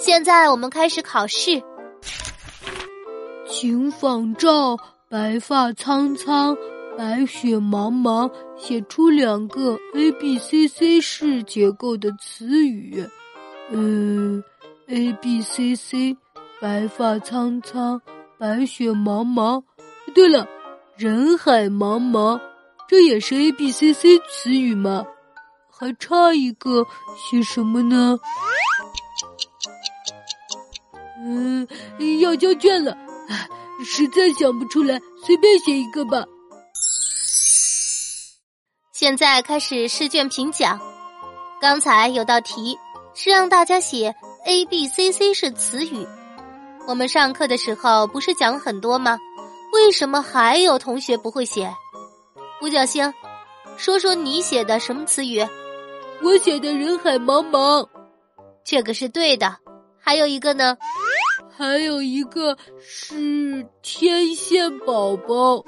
现在我们开始考试。请仿照“白发苍苍，白雪茫茫”写出两个 A B C C 式结构的词语。嗯，A B C C，白发苍苍，白雪茫茫。对了，人海茫茫，这也是 A B C C 词语吗？还差一个，写什么呢？要交卷了，实在想不出来，随便写一个吧。现在开始试卷评讲。刚才有道题是让大家写 A B C C 是词语，我们上课的时候不是讲很多吗？为什么还有同学不会写？五角星，说说你写的什么词语？我写的人海茫茫，这个是对的。还有一个呢？还有一个是天线宝宝。